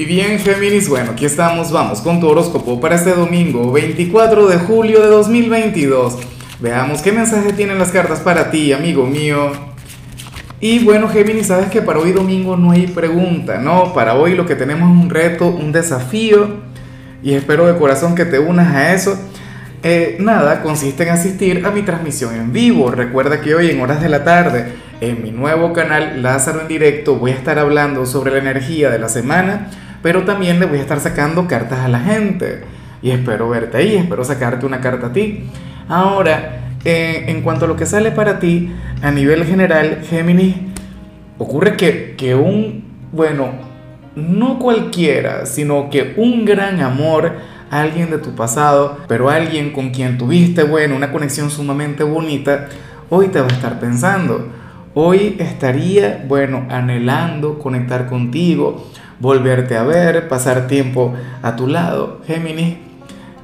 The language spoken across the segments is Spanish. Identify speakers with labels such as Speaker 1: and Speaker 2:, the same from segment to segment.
Speaker 1: Y bien, Géminis, bueno, aquí estamos, vamos con tu horóscopo para este domingo, 24 de julio de 2022. Veamos qué mensaje tienen las cartas para ti, amigo mío. Y bueno, Géminis, sabes que para hoy domingo no hay pregunta, ¿no? Para hoy lo que tenemos es un reto, un desafío, y espero de corazón que te unas a eso. Eh, nada, consiste en asistir a mi transmisión en vivo. Recuerda que hoy en horas de la tarde, en mi nuevo canal Lázaro en directo, voy a estar hablando sobre la energía de la semana pero también le voy a estar sacando cartas a la gente. Y espero verte ahí, espero sacarte una carta a ti. Ahora, eh, en cuanto a lo que sale para ti, a nivel general, Géminis, ocurre que, que un, bueno, no cualquiera, sino que un gran amor, alguien de tu pasado, pero alguien con quien tuviste, bueno, una conexión sumamente bonita, hoy te va a estar pensando. Hoy estaría, bueno, anhelando conectar contigo, volverte a ver, pasar tiempo a tu lado. Géminis,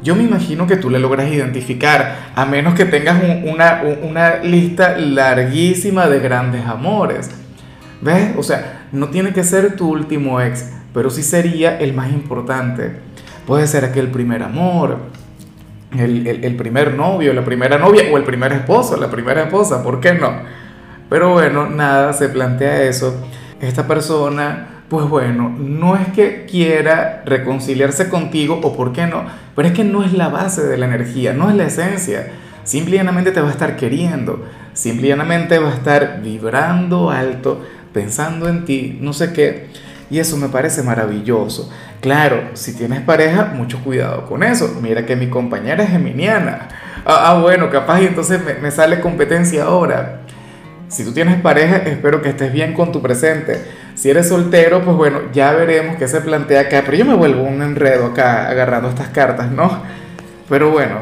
Speaker 1: yo me imagino que tú le logras identificar, a menos que tengas una, lista larguísima de grandes amores. ¿Ves? O sea, no tiene que ser tu último ex, pero sí sería el más importante. Puede ser aquel primer amor, el, primer novio, la primera novia o el primer esposo, la primera esposa, ¿por qué no? Pero bueno, nada, se plantea eso. Esta persona pues bueno, no es que quiera reconciliarse contigo o por qué no, pero es que no es la base de la energía, no es la esencia. Simplemente te va a estar queriendo, simplemente va a estar vibrando alto, pensando en ti, no sé qué. Y eso me parece maravilloso. Claro, si tienes pareja, mucho cuidado con eso. Mira que mi compañera es geminiana. Ah, ah bueno, capaz y entonces me, me sale competencia ahora. Si tú tienes pareja, espero que estés bien con tu presente. Si eres soltero, pues bueno, ya veremos qué se plantea acá. Pero yo me vuelvo un enredo acá agarrando estas cartas, ¿no? Pero bueno,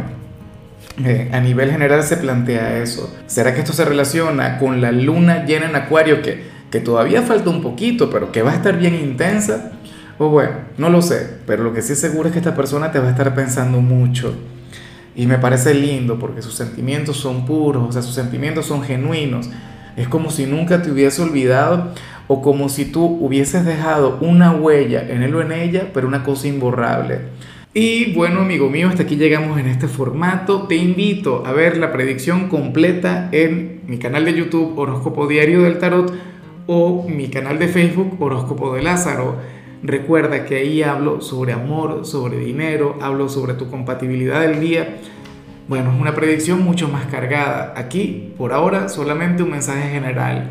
Speaker 1: eh, a nivel general se plantea eso. ¿Será que esto se relaciona con la luna llena en Acuario que, que todavía falta un poquito, pero que va a estar bien intensa? O bueno, no lo sé, pero lo que sí es seguro es que esta persona te va a estar pensando mucho. Y me parece lindo porque sus sentimientos son puros, o sea, sus sentimientos son genuinos. Es como si nunca te hubiese olvidado o como si tú hubieses dejado una huella en él o en ella, pero una cosa imborrable. Y bueno, amigo mío, hasta aquí llegamos en este formato. Te invito a ver la predicción completa en mi canal de YouTube Horóscopo Diario del Tarot o mi canal de Facebook Horóscopo de Lázaro. Recuerda que ahí hablo sobre amor, sobre dinero, hablo sobre tu compatibilidad del día bueno, es una predicción mucho más cargada. Aquí, por ahora, solamente un mensaje general.